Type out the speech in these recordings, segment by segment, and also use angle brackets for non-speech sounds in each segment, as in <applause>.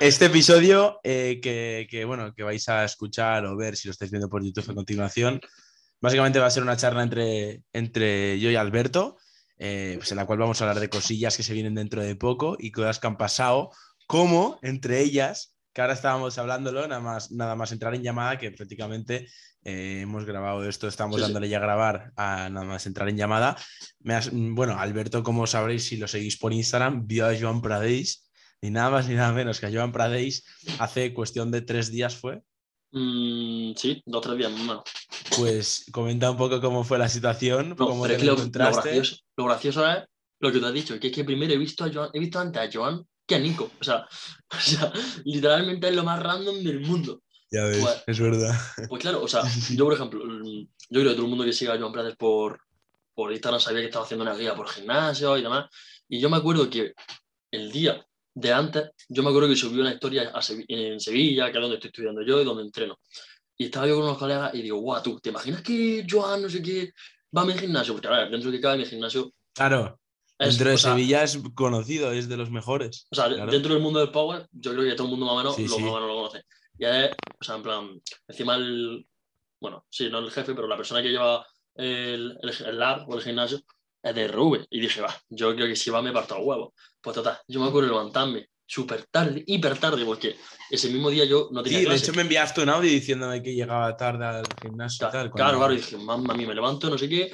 este episodio eh, que, bueno, que vais a escuchar o ver si lo estáis viendo por YouTube a continuación, básicamente va a ser una charla entre, entre yo y Alberto, eh, pues en la cual vamos a hablar de cosillas que se vienen dentro de poco y cosas que han pasado, como entre ellas, que ahora estábamos hablándolo, nada más, nada más entrar en llamada, que prácticamente eh, hemos grabado esto, estamos dándole ya a grabar a nada más entrar en llamada. bueno, Alberto, como sabréis si lo seguís por Instagram, vio a Joan Pradeix ni nada más ni nada menos que a Joan Pradeix hace cuestión de tres días fue. Mm, sí, dos o tres días más. Pues comenta un poco cómo fue la situación, cómo te lo, encontraste. Lo gracioso, es lo que te has dicho, que es que primero he visto, a Joan, he visto antes a Joan que a Nico. O sea, <laughs> o sea, literalmente es lo más random del mundo. Ya ves, pues, es verdad. Pues claro, o sea, <laughs> yo por ejemplo, yo creo que todo el mundo que siga a Joan Prades por, por Instagram sabía que estaba haciendo una guía por gimnasio y demás. Y yo me acuerdo que el día de antes, yo me acuerdo que subí una historia en Sevilla, que es donde estoy estudiando yo y donde entreno. Y estaba yo con unos colegas y digo, guau, tú, ¿te imaginas que Joan, no sé qué, va a mi gimnasio? Porque, a ver, dentro de que cabe mi gimnasio. Claro. dentro de Sevilla es conocido, es de los mejores. O sea, dentro del mundo del Power, yo creo que todo el mundo más o menos, lo, Más o menos lo conoce. Y es, o sea, en plan, encima el. Bueno, sí, no el jefe, pero la persona que lleva el, el, el lab o el gimnasio de Rubén. Y dije, va, yo creo que si va me parto el huevo. Pues total, yo me acuerdo levantarme súper tarde, hiper tarde, porque ese mismo día yo no tenía Sí, de hecho me enviaste un audio diciéndome que llegaba tarde al gimnasio claro, y tal. Claro, claro, y dije, mamá, a mí me levanto, no sé qué,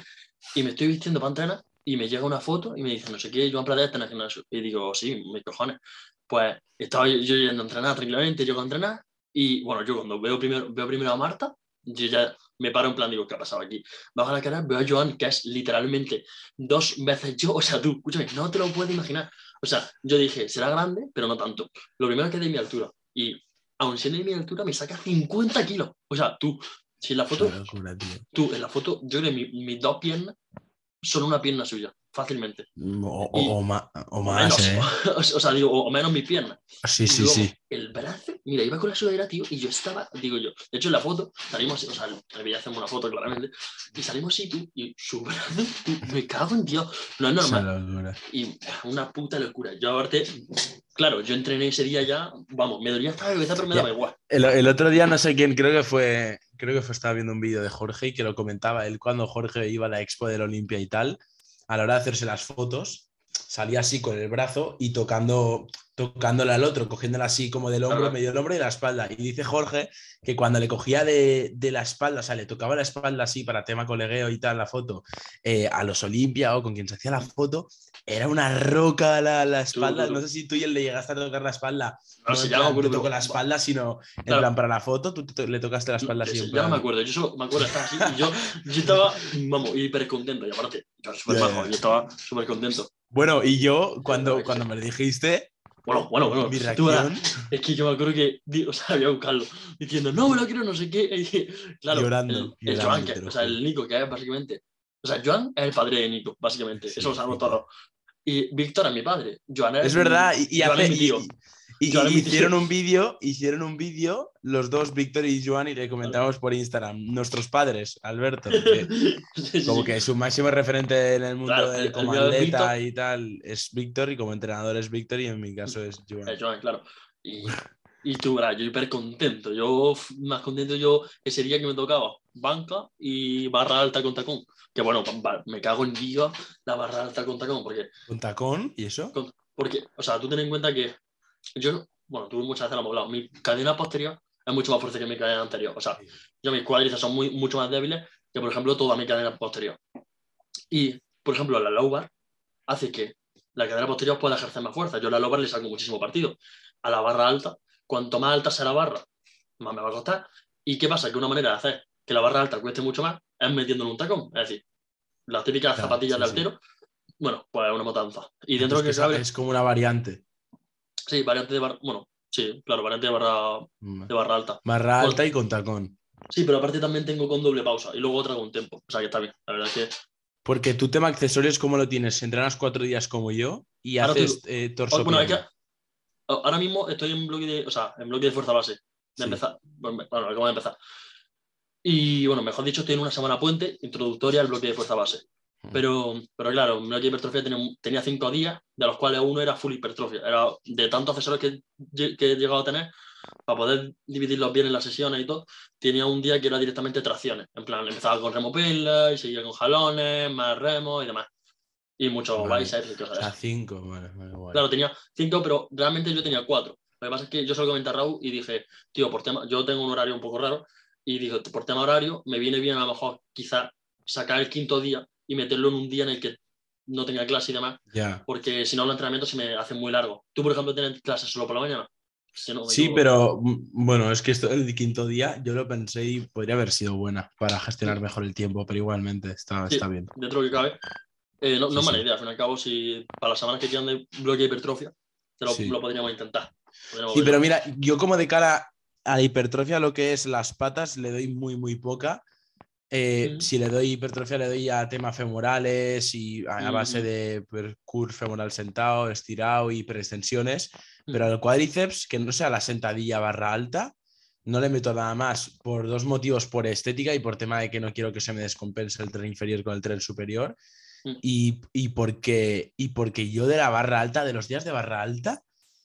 y me estoy vistiendo para entrenar, y me llega una foto y me dice, no sé qué, Joan Pradera está en el gimnasio. Y digo, sí, mis cojones. Pues estaba yo, yendo a entrenar tranquilamente, llego a entrenar, y bueno, yo cuando veo primero, veo primero a Marta, yo ya me paro en plan, digo, ¿qué ha pasado aquí? Bajo la cara, veo a Joan, que es literalmente dos veces yo, o sea, tú, escúchame, no te lo puedes imaginar. O sea, yo dije, será grande, pero no tanto. Lo primero es que es de mi altura. Y aun siendo de mi altura, me saca 50 kilos. O sea, tú, si en la foto, tú, en la foto, yo creo que mis dos piernas son una pierna suya fácilmente. O, más, o menos, ¿eh? <laughs> o, sea, digo, o, menos mi pierna. Sí, sí, sí. El brazo, mira, iba con la sudadera, tío, y yo estaba, digo yo, de hecho en la foto salimos, o sea, el hacemos una foto claramente, y salimos así, tú, y su <laughs> brazo, me cago en Dios, no es normal. Y una puta locura. Yo aparte, claro, yo entrené ese día ya, vamos, me dolía hasta la cabeza, pero me daba igual. El, el, otro día no sé quién, creo que fue, creo que fue, estaba viendo un vídeo de Jorge y que lo comentaba él cuando Jorge iba a la expo del Olimpia y tal a la hora de hacerse las fotos, salía así con el brazo y tocando, tocándole al otro, cogiéndola así como del hombro, medio del hombro y la espalda. Y dice Jorge que cuando le cogía de, la espalda, o sea, le tocaba la espalda así para tema colegueo y tal, la foto, eh, a los Olimpia o con quien se hacía la foto, era una roca la, la espalda. No sé si tú y él le llegaste a tocar la espalda. No, sé, ya me tocó la espalda, sino en plan para la foto, tú le tocaste la espalda así. Ya no me acuerdo, yo solo me acuerdo estar así y yo, yo estaba, vamos, hiper contento. Y aparte, yo, super bajo, yo estaba súper contento. Bueno, y yo, cuando, cuando me lo dijiste, bueno, bueno, bueno. Mi reacción. es que yo me acuerdo que, o sea, había un diciendo, no, me lo quiero, no sé qué. Y, claro, llorando. El, Joan, o sea, el Nico, que es básicamente. O sea, Joan es el padre de Nico, básicamente. Eso lo sabemos todos. Y Víctor es mi padre. Joan es, verdad. Y, hace, mi tío. Y, hicieron un vídeo, hicieron un vídeo, los dos, Víctor y Joan, y le comentamos por Instagram, nuestros padres, Alberto, <laughs> como que su máximo referente en el mundo del como atleta y tal es Víctor, y como entrenador es Víctor, y en mi caso es Joan. Es Joan, claro. Y, y tú, ¿verdad? yo hiper contento. Yo más contento yo ese día que me tocaba banca y barra alta con tacón. Que bueno, me cago en día la barra alta con tacón. Porque, ¿Con tacón? ¿Y eso? porque, o sea, tú ten en cuenta que yo, bueno, tú muchas veces lo hemos hablado, mi cadena posterior es mucho más fuerte que mi cadena anterior. O sea, yo mis cuádriceps son muy, mucho más débiles que, por ejemplo, toda mi cadena posterior. Y, por ejemplo, la low bar hace que la cadena posterior pueda ejercer más fuerza. Yo a la low bar le saco muchísimo partido. A la barra alta, cuanto más alta sea la barra, más me va a costar. ¿Y qué pasa? Que una manera de hacer que la barra alta cueste mucho más es metiéndole un tacón. Es decir, las típicas zapatillas de altero, bueno, pues es una matanza. Y dentro es que, Es como una variante. Sí, variante de bar... Bueno, Sí, claro, variante de barra, de barra alta. Barra alta y con tacón. Sí, pero aparte también tengo con doble pausa y luego otra con tempo. O sea que está bien. La verdad es que. Porque tu tema accesorios, ¿cómo lo tienes? Entrenas cuatro días como yo y Ahora te haces eh, torso. Bueno, que ahora mismo estoy en bloque de, o sea, en bloque de fuerza base. De Sí. empezar. Bueno, acabo de empezar. Y bueno, mejor dicho, estoy en una semana puente introductoria al bloque de fuerza base. Pero, pero claro, de hipertrofia tenía, tenía cinco días, de los cuales uno era full hipertrofia. Era de tantos accesorios que, que he llegado a tener, para poder dividirlos bien en las sesiones y todo, tenía un día que era directamente tracciones. En plan, empezaba con remo pila y seguía con jalones, más remo y demás. Y muchos Vale. biceps y cosas de sea, esas. cinco. Vale, vale, guay. Claro, tenía cinco, pero realmente yo tenía cuatro. Lo que pasa es que yo se lo comenté a Raúl y dije, tío, por tema, yo tengo un horario un poco raro y digo, por tema horario, me viene bien a lo mejor quizá sacar el quinto día y meterlo en un día en el que no tenga clase y demás, Ya. porque si no los entrenamientos se me hacen muy largos. Tú, por ejemplo, tienes clases solo por la mañana. Si no Sí, pero mm, bueno, es que esto el quinto día yo lo pensé y podría haber sido buena para gestionar mejor el tiempo, pero igualmente está, Sí. está bien. Dentro de lo que cabe. eh, no Sí, no es mala idea, al fin y al cabo, si para las semanas que quedan de bloque de hipertrofia, te lo, lo podríamos intentar. Podríamos Sí, pero mira, yo como de cara a la hipertrofia, lo que es las patas, le doy muy, muy poca. Eh, Mm. Si le doy hipertrofia, le doy a temas femorales y a, a base Mm. de percur femoral sentado, estirado y preextensiones. Mm. Pero al cuádriceps, que no sea la sentadilla barra alta, no le meto nada más por dos motivos, por estética y por tema de que no quiero que se me descompense el tren inferior con el tren superior. Mm. Y, y porque, y porque yo de la barra alta, de los días de barra alta,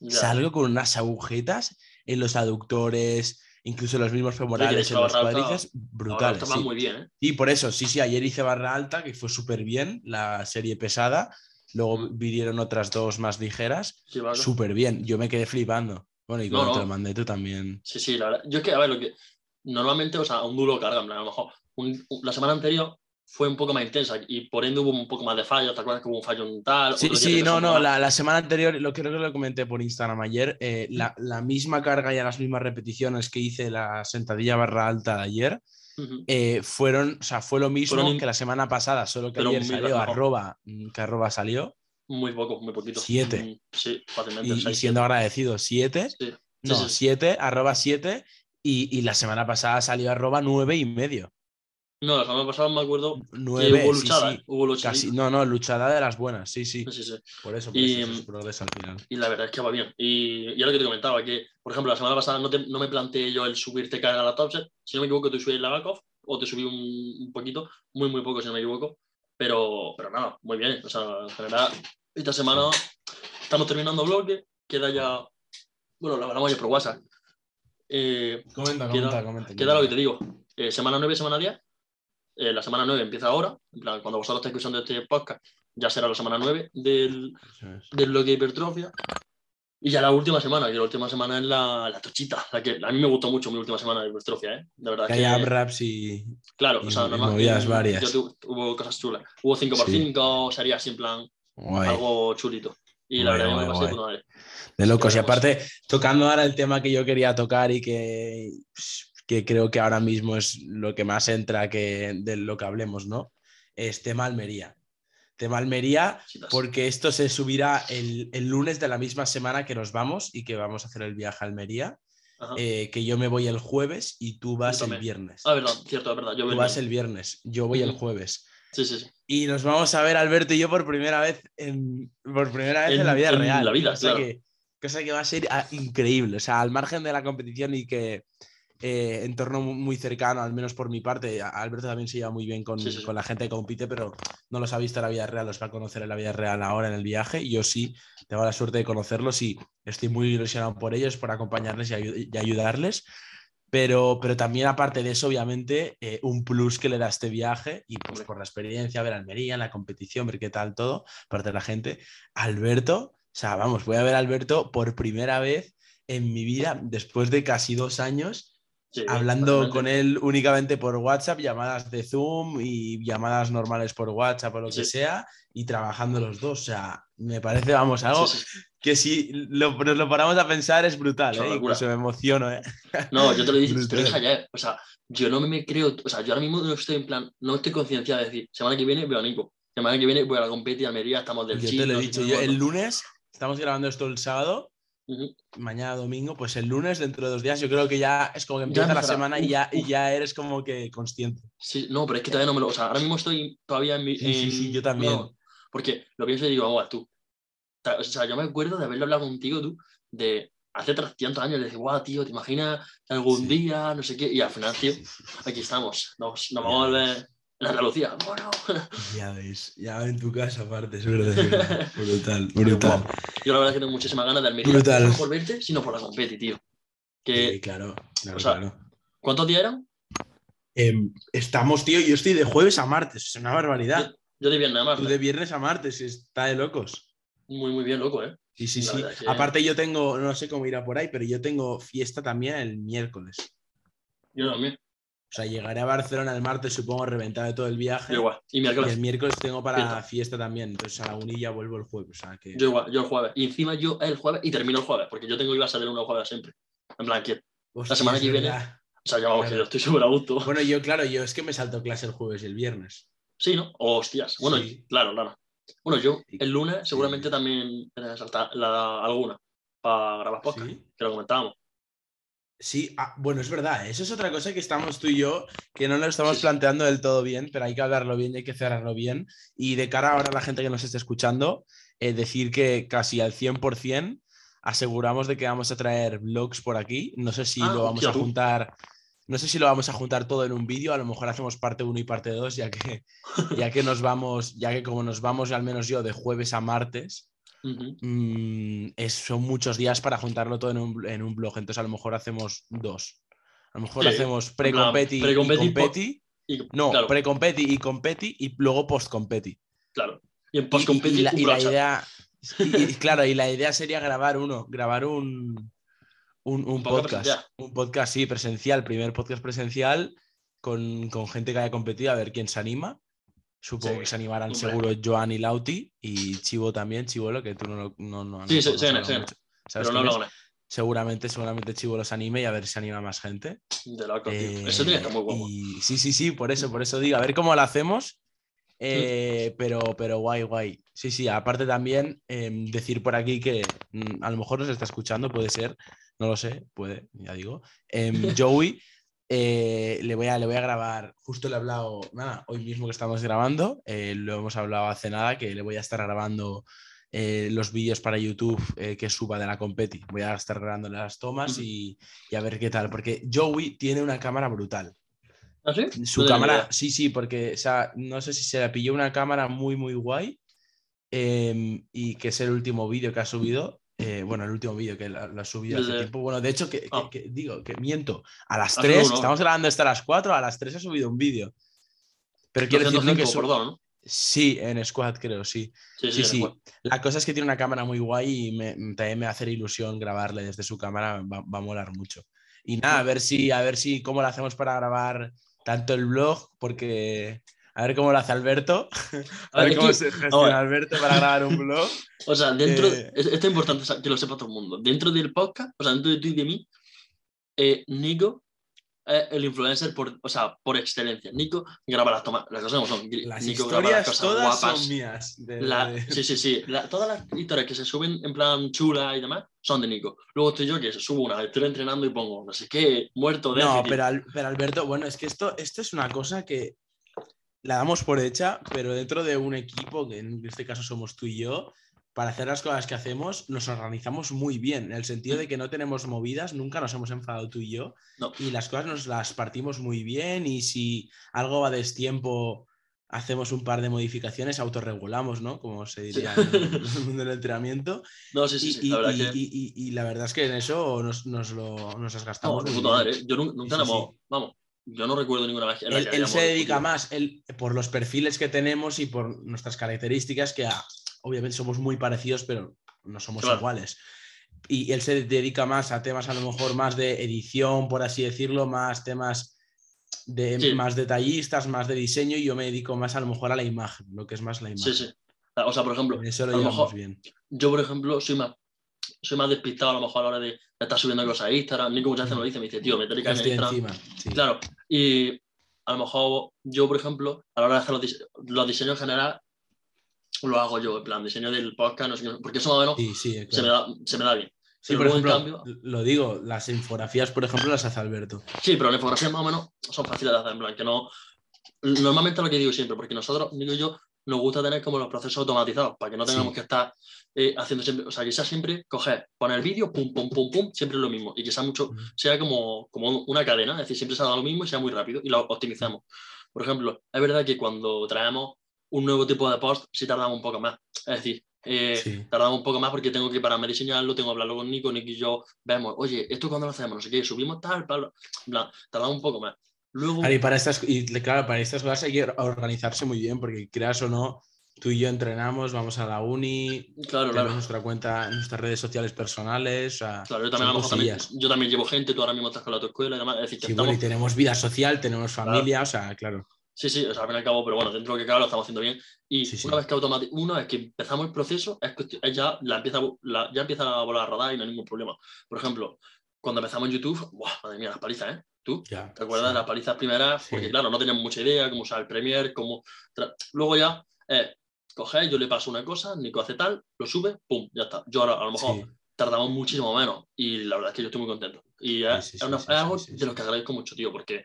salgo con unas agujetas en los aductores, incluso en los mismos femorales, hecho, en la los barra alta- cuádriceps, brutales. sí. muy bien, ¿eh? Y por eso, sí, sí, ayer hice barra alta, que fue súper bien, la serie pesada. Luego Mm. vinieron otras dos más ligeras, Sí, vale. súper bien. Yo me quedé flipando. Bueno, y No, cuando te no. lo mandé tú también. Sí, sí, la verdad. Yo es que, a ver, lo que. Normalmente, o sea, un duro carga, a lo mejor. un- la semana anterior fue un poco más intensa y por ende hubo un poco más de fallos. ¿Te acuerdas que hubo un fallo en tal? Sí, sí, no, no, la, la semana anterior, lo creo que lo comenté por Instagram ayer, eh, la, la misma carga y a las mismas repeticiones que hice la sentadilla barra alta de ayer, eh, fueron, o sea, fue lo mismo Fueron que la semana pasada, solo que ayer salió arroba, mm, que arroba salió, Muy poco, muy poquito. Siete. Mm, Sí, fácilmente. y, siendo agradecido, 7, siete. Sí. no, sí, sí. 7, arroba 7, y, y la semana pasada salió arroba 9 y medio. No, la semana pasada me acuerdo que 9, hubo luchada. sí. Hubo luchada. casi, no, no, luchada de las buenas, sí, sí, Sí, sí. por eso, por Y, eso, es progreso al final. Y la verdad es que va bien. Y, y ahora que te comentaba, que, por ejemplo, la semana pasada no, te- no me planteé yo el subirte carga a la top set. Si no me equivoco, te subí la back off o te subí un, un poquito, muy, muy poco, si no me equivoco. Pero, pero nada, muy bien. O sea, en general, esta semana estamos terminando bloque, queda ya. Bueno, lo hablamos ya por WhatsApp. Eh, Comenta, queda- comenta, comenta. queda lo que te digo. Eh, semana 9, semana 10. Eh, la semana 9 empieza ahora. En plan, cuando vosotros estéis escuchando este podcast, ya será la semana 9 del, del bloque de hipertrofia. Y ya la última semana, que la última semana es la, la tochita. La que, a mí me gustó mucho mi última semana de hipertrofia, ¿eh? De verdad Que que, hay AMRAPs y. claro, y- o sea, movidas varias. yo tu- hubo cosas chulas. Hubo 5x5, sería así en plan Guay. algo chulito. Y la Guay, verdad guay, me pasé puta madre. De locos. Y aparte, tocando ahora el tema que yo quería tocar y que, que creo que ahora mismo es lo que más entra que de lo que hablemos, ¿no? Es tema Almería. Tema Almería, porque esto se subirá el, el lunes de la misma semana que nos vamos y que vamos a hacer el viaje a Almería. Eh, que yo me voy el jueves y tú vas el viernes. Ah, verdad, cierto, verdad. Yo Tú vas el viernes, yo voy el jueves. Sí, sí, sí. Y nos vamos a ver Alberto y yo por primera vez en, por primera vez en, En- la vida en real. la vida, cosa, claro. que, cosa que va a ser ah, increíble. O sea, al margen de la competición y que eh, entorno mu- muy cercano, al menos por mi parte, Alberto también se lleva muy bien con, Sí, sí, con la gente que compite, pero no los ha visto en la vida real, los va a conocer en la vida real ahora en el viaje. Y yo sí tengo la suerte de conocerlos y estoy muy ilusionado por ellos, por acompañarles y, ayu- y ayudarles. Pero, pero también aparte de eso, obviamente, eh, un plus que le da este viaje y pues por la experiencia, ver Almería, la competición, ver qué tal todo, parte de la gente. Alberto, o sea, vamos, voy a ver a Alberto por primera vez en mi vida, después de casi dos años, Sí, hablando totalmente. con él únicamente por WhatsApp, llamadas de Zoom y llamadas normales por WhatsApp o lo que sea, y trabajando los dos. O sea, me parece, vamos, algo Sí, que si lo- nos lo paramos a pensar es brutal, ¿eh? Incluso me emociono, ¿eh? No, yo te lo dije, te lo dije ayer. O sea, yo no me creo. O sea, yo ahora mismo no estoy en plan. No estoy concienciado de decir, semana que viene veo a Nico. Semana que viene voy a la competi a Almería, estamos del Yo te lo he dicho, yo el lunes, estamos grabando esto el sábado, Mañana domingo, pues el lunes, dentro de dos días, yo creo que ya es como que Ya empieza la empezará. semana y ya, y ya eres como que consciente. Sí, no, pero es que todavía no me lo. O sea, ahora mismo estoy todavía en mi. Sí, sí, en- sí, yo también. no, porque lo pienso y digo, vamos, tú. O sea, yo me acuerdo de haberlo hablado contigo, tú, de hace 300 años, le dije, guau, tío, ¿te imaginas algún Sí. día, no sé qué? Y al final, tío, aquí estamos. Nos, nos Ya vamos a volver en Andalucía. Bueno. Ya veis, ya en tu casa aparte, es verdad. es verdad. <laughs> Brutal, brutal. Yo la verdad es que tengo muchísimas ganas de Almería. Brutal. No por verte, sino por la competi, tío. Que, Sí, claro, claro, o sea, claro. ¿Cuántos días eran? Em, estamos, tío, yo estoy de jueves a martes, es una barbaridad. Yo de viernes a Tú martes. de viernes a martes, está de locos. Muy, muy bien, loco, ¿eh? Sí, sí, La sí. que- Aparte yo tengo, no sé cómo irá por ahí, pero yo tengo fiesta también el miércoles. Yo también. O sea, llegaré a Barcelona el martes, supongo, reventado de todo el viaje. Yo igual. Y Y miércoles. el miércoles tengo para Fiesta. fiesta también. Entonces a la uni ya vuelvo el jueves. O sea que. Yo igual, yo el jueves. Y encima yo el jueves y termino el jueves, porque yo tengo que ir a salir unos jueves siempre. En plan, que, o Hostia, semana que viene- verdad. sea, ya vamos, que yo estoy súper a gusto. Bueno, yo, claro, yo es que me salto clase el jueves y el viernes. Sí, ¿no? Hostias. Bueno, Sí. claro, claro. Bueno, yo el lunes Sí. seguramente también saltar la, alguna para grabar podcast, Sí. que lo comentábamos. Sí, ah, bueno, es verdad. Eso es otra cosa que estamos tú y yo, que no lo estamos Sí, planteando del todo bien, pero hay que hablarlo bien y hay que cerrarlo bien. Y de cara ahora a la gente que nos esté escuchando, eh, decir que casi al 100% aseguramos de que vamos a traer vlogs por aquí. No sé si Ah, lo vamos a juntar. No sé si lo vamos a juntar todo en un vídeo, a lo mejor hacemos parte 1 y parte 2, ya que, <laughs> ya que nos vamos, ya que como nos vamos, al menos yo, de jueves a martes, Mm, es- son muchos días para juntarlo todo en un, en un blog. Entonces, a lo mejor hacemos dos. A lo mejor Sí, hacemos pre-competi y competi. Y, No, claro, pre-competi y competi y luego post-competi. claro. Y en Y- post Y, y la, y la <laughs> idea... claro, y la idea sería grabar uno, grabar un, un, un podcast podcast. presencial. Un podcast, sí, presencial, primer podcast presencial con, con gente que haya competido, a ver quién se anima. Supongo Sí, que se animarán seguro Joan y Lauti y Chivo también, Chivolo, que tú no lo no, no, Sí, no- sí, sí, sí, sí. mucho. ¿Sabes Pero no con él. Seguramente, seguramente Chivo los anime y a ver si anima más gente. De loco, tío. Eh, Eso tiene que estar muy guapo. y sí, sí, sí, por eso, por eso digo, a ver cómo lo hacemos. eh, pero, pero guay, guay. Sí, sí, aparte también em, decir por aquí que mm, a lo mejor nos está escuchando, puede ser, no lo sé, puede, ya digo. Em, <laughs> Joey, eh, le, voy a, le voy a grabar, justo le he hablado, nada, hoy mismo que estamos grabando, eh, lo hemos hablado hace nada, que le voy a estar grabando eh, los vídeos para YouTube que suba de la competi. Voy a estar grabando las tomas y, y a ver qué tal, porque Joey tiene una cámara brutal. ¿Ah, sí? Su No cámara, sí, sí, porque o sea, no sé si se le pilló una cámara muy, muy guay em, y que es el último vídeo que ha subido. Eh, bueno, el último vídeo que lo, lo ha subido hace tiempo. Bueno, de hecho, que, Ah. que digo, que miento. A las Ha subido 3, uno. estamos grabando hasta las 4, a las 3 ha subido un vídeo. Pero quiero decir que 205, su- perdón. Sí, en Squad creo, sí. Sí, Sí, sí. La cosa es que tiene una cámara muy guay y me, también me va a hacer ilusión grabarle desde su cámara, va, va a molar mucho. Y nada, a ver si, a ver si cómo lo hacemos para grabar tanto el blog, porque a ver cómo lo hace Alberto, a <laughs> A ver ver, cómo se gestiona. Alberto para grabar un blog. <laughs> O sea, dentro. Eh, es- Esto es importante que lo sepa todo el mundo. Dentro del podcast, o sea, dentro de tú y de mí, eh, Nico es el influencer por, o sea, por excelencia. Nico graba las tomas, las cosas son. Las Nico graba las historias cosas todas guapas. son mías. de- La- sí, sí, sí. La- todas las historias que se suben en plan chula y demás son de Nico. Luego estoy yo que subo una, estoy entrenando y pongo no sé qué, muerto de No, pero, Al- pero Alberto, bueno, es que esto, esto es una cosa que la damos por hecha, pero dentro de un equipo, que en este caso somos tú y yo, para hacer las cosas que hacemos, nos organizamos muy bien, en el sentido de que no tenemos movidas, nunca nos hemos enfadado tú y yo, No. y las cosas nos las partimos muy bien, y si algo va a destiempo, hacemos un par de modificaciones, autorregulamos, ¿no? Como se diría en el <laughs> mundo del entrenamiento. No, sí, sí, Y, sí. la verdad y- que. y- y- y la verdad es que en eso nos, nos lo, nos las No, gastamos. muy bien. madre. ¿eh? Yo nunca, nunca Sí, Vamos, yo no recuerdo ninguna vez en la Él, que él hayamos se dedica más él, por los perfiles que tenemos y por nuestras características, que obviamente somos muy parecidos, pero no somos Claro. iguales. Y él se dedica más a temas a lo mejor más de edición, por así decirlo, más temas de Sí. más detallistas, más de diseño, y yo me dedico más a lo mejor a la imagen, lo que es más la imagen. Sí, sí. O sea, por ejemplo, eso lo a lo mejor- bien. yo, por ejemplo, soy más, soy más despistado a lo mejor a la hora de estar subiendo cosas a Instagram. Nico muchas veces me lo dice, me dice, tío, métele caña en Instagram. encima. sí. Claro, y a lo mejor yo, por ejemplo, a la hora de hacer los, dise- los diseños en general, lo hago yo, en plan, diseño del podcast, no sé qué, porque eso más o menos Sí, sí, se, me claro. da, se me da bien. Sí, Pero por ejemplo, cambio- lo digo, las infografías, por ejemplo, las hace Alberto. Sí, pero las infografías más o menos son fáciles de hacer, en plan, que no... Normalmente lo que digo siempre, porque nosotros, digo yo, nos gusta tener como los procesos automatizados, para que no tengamos Sí. que estar eh, haciendo siempre, o sea, que sea siempre coger, poner el vídeo, pum, pum, pum, pum, siempre lo mismo, y que sea mucho, sea como, como una cadena, es decir, siempre se haga lo mismo y sea muy rápido, y lo optimizamos. Por ejemplo, es verdad que cuando traemos un nuevo tipo de post, sí tardamos un poco más, es decir, eh, Sí. tardamos un poco más porque tengo que pararme a diseñarlo, tengo que hablarlo con Nico, Nico y yo vemos, oye, ¿esto cuándo lo hacemos? No sé qué, subimos tal, tal, plan, tardamos un poco más. Luego, y para estas, y claro, para estas cosas hay que organizarse muy bien, porque creas o no, tú y yo entrenamos, vamos a la uni, claro, tenemos claro. nuestra cuenta, nuestras redes sociales personales, o sea, Claro, yo también, a son lo mejor también, cosillas. yo también llevo gente, tú ahora mismo estás con la tu escuela y demás. Es decir, que Sí, estamos, bueno, y tenemos vida social, tenemos familia, o sea, claro. sí, sí, o sea, al fin y al cabo, pero bueno, dentro de lo que cabe lo estamos haciendo bien. Y Sí, sí. una vez que una vez que empezamos el proceso, es cuestión- es ya, la empieza, la- ya empieza a volar a rodar y no hay ningún problema. Por ejemplo, cuando empezamos en YouTube, ¡buah! madre mía, las palizas, ¿eh? ¿Tú? Ya, ¿Te acuerdas sí. de las palizas primeras? Sí. Porque claro, no teníamos mucha idea cómo usar el Premiere, cómo... Luego ya, eh, coger, yo le paso una cosa, Nico hace tal, lo sube, pum, ya está. Yo ahora a lo mejor Sí. tardamos muchísimo menos y la verdad es que yo estoy muy contento. Y es, es una- algo de los que agradezco mucho, tío, porque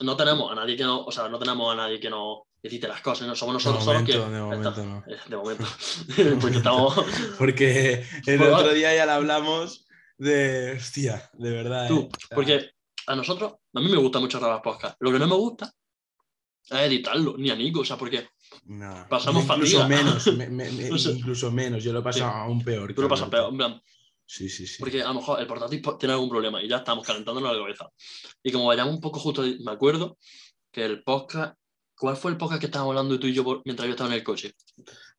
no tenemos a nadie que no, o sea, no tenemos a nadie que nos decite las cosas, no somos nosotros solos que... de momento está. no. Eh, De momento. <laughs> <laughs> porque estamos... <laughs> Porque el otro día ya le hablamos de, hostia, de verdad. Tú, ¿eh? Porque a nosotros, a mí me gusta mucho grabar podcast. Lo que no me gusta es editarlo, ni a Nico, o sea, porque no, pasamos incluso fatiga. menos, me- me- <laughs> me- No sé. incluso menos, yo lo paso Sí. aún peor. tú lo pasas peor, en plan, Sí, sí, sí. porque a lo mejor el portátil po- tiene algún problema y ya estamos calentándonos la cabeza. Y como vayamos un poco justo, me acuerdo que el podcast, ¿cuál fue el podcast que estábamos hablando tú y yo por- mientras yo estaba en el coche?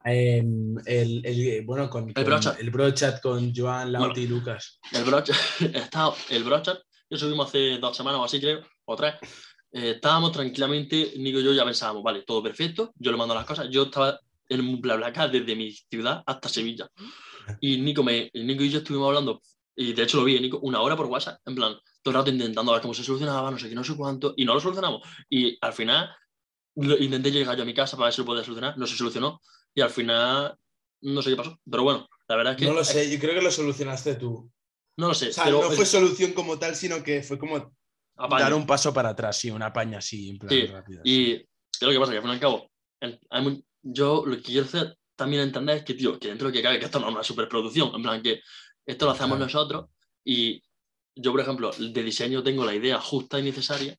Em, el, el- bueno, con, con brochat. el brochat con Joan, Lauti y Lucas. El brocha, <laughs> estaba, el brocha, yo subimos hace dos semanas o así creo, o tres. Eh, estábamos tranquilamente, Nico y yo ya pensábamos, vale, todo perfecto, yo le mando las cosas, yo estaba en un BlaBlaCar desde mi ciudad hasta Sevilla. Y Nico, me, Nico y yo estuvimos hablando, y de hecho lo vi, Nico, una hora por WhatsApp, en plan, todo el rato intentando ver cómo se solucionaba, no sé qué, no sé cuánto, y no lo solucionamos. Y al final lo- intenté llegar yo a mi casa para ver si lo podía solucionar, no se solucionó, y al final no sé qué pasó, pero bueno, la verdad es que... No lo sé, yo creo que lo solucionaste tú. No lo sé, O sea, pero no es- fue solución como tal, sino que fue como apaño. dar un paso para atrás, sí, una paña así, en plan Sí, rápida. Y es lo que pasa, que al fin y al cabo, hay mu- yo lo que quiero hacer también entender es que, tío, que dentro de lo que cabe, que esto no es una superproducción, en plan que esto lo hacemos Claro. nosotros y yo, por ejemplo, de diseño tengo la idea justa y necesaria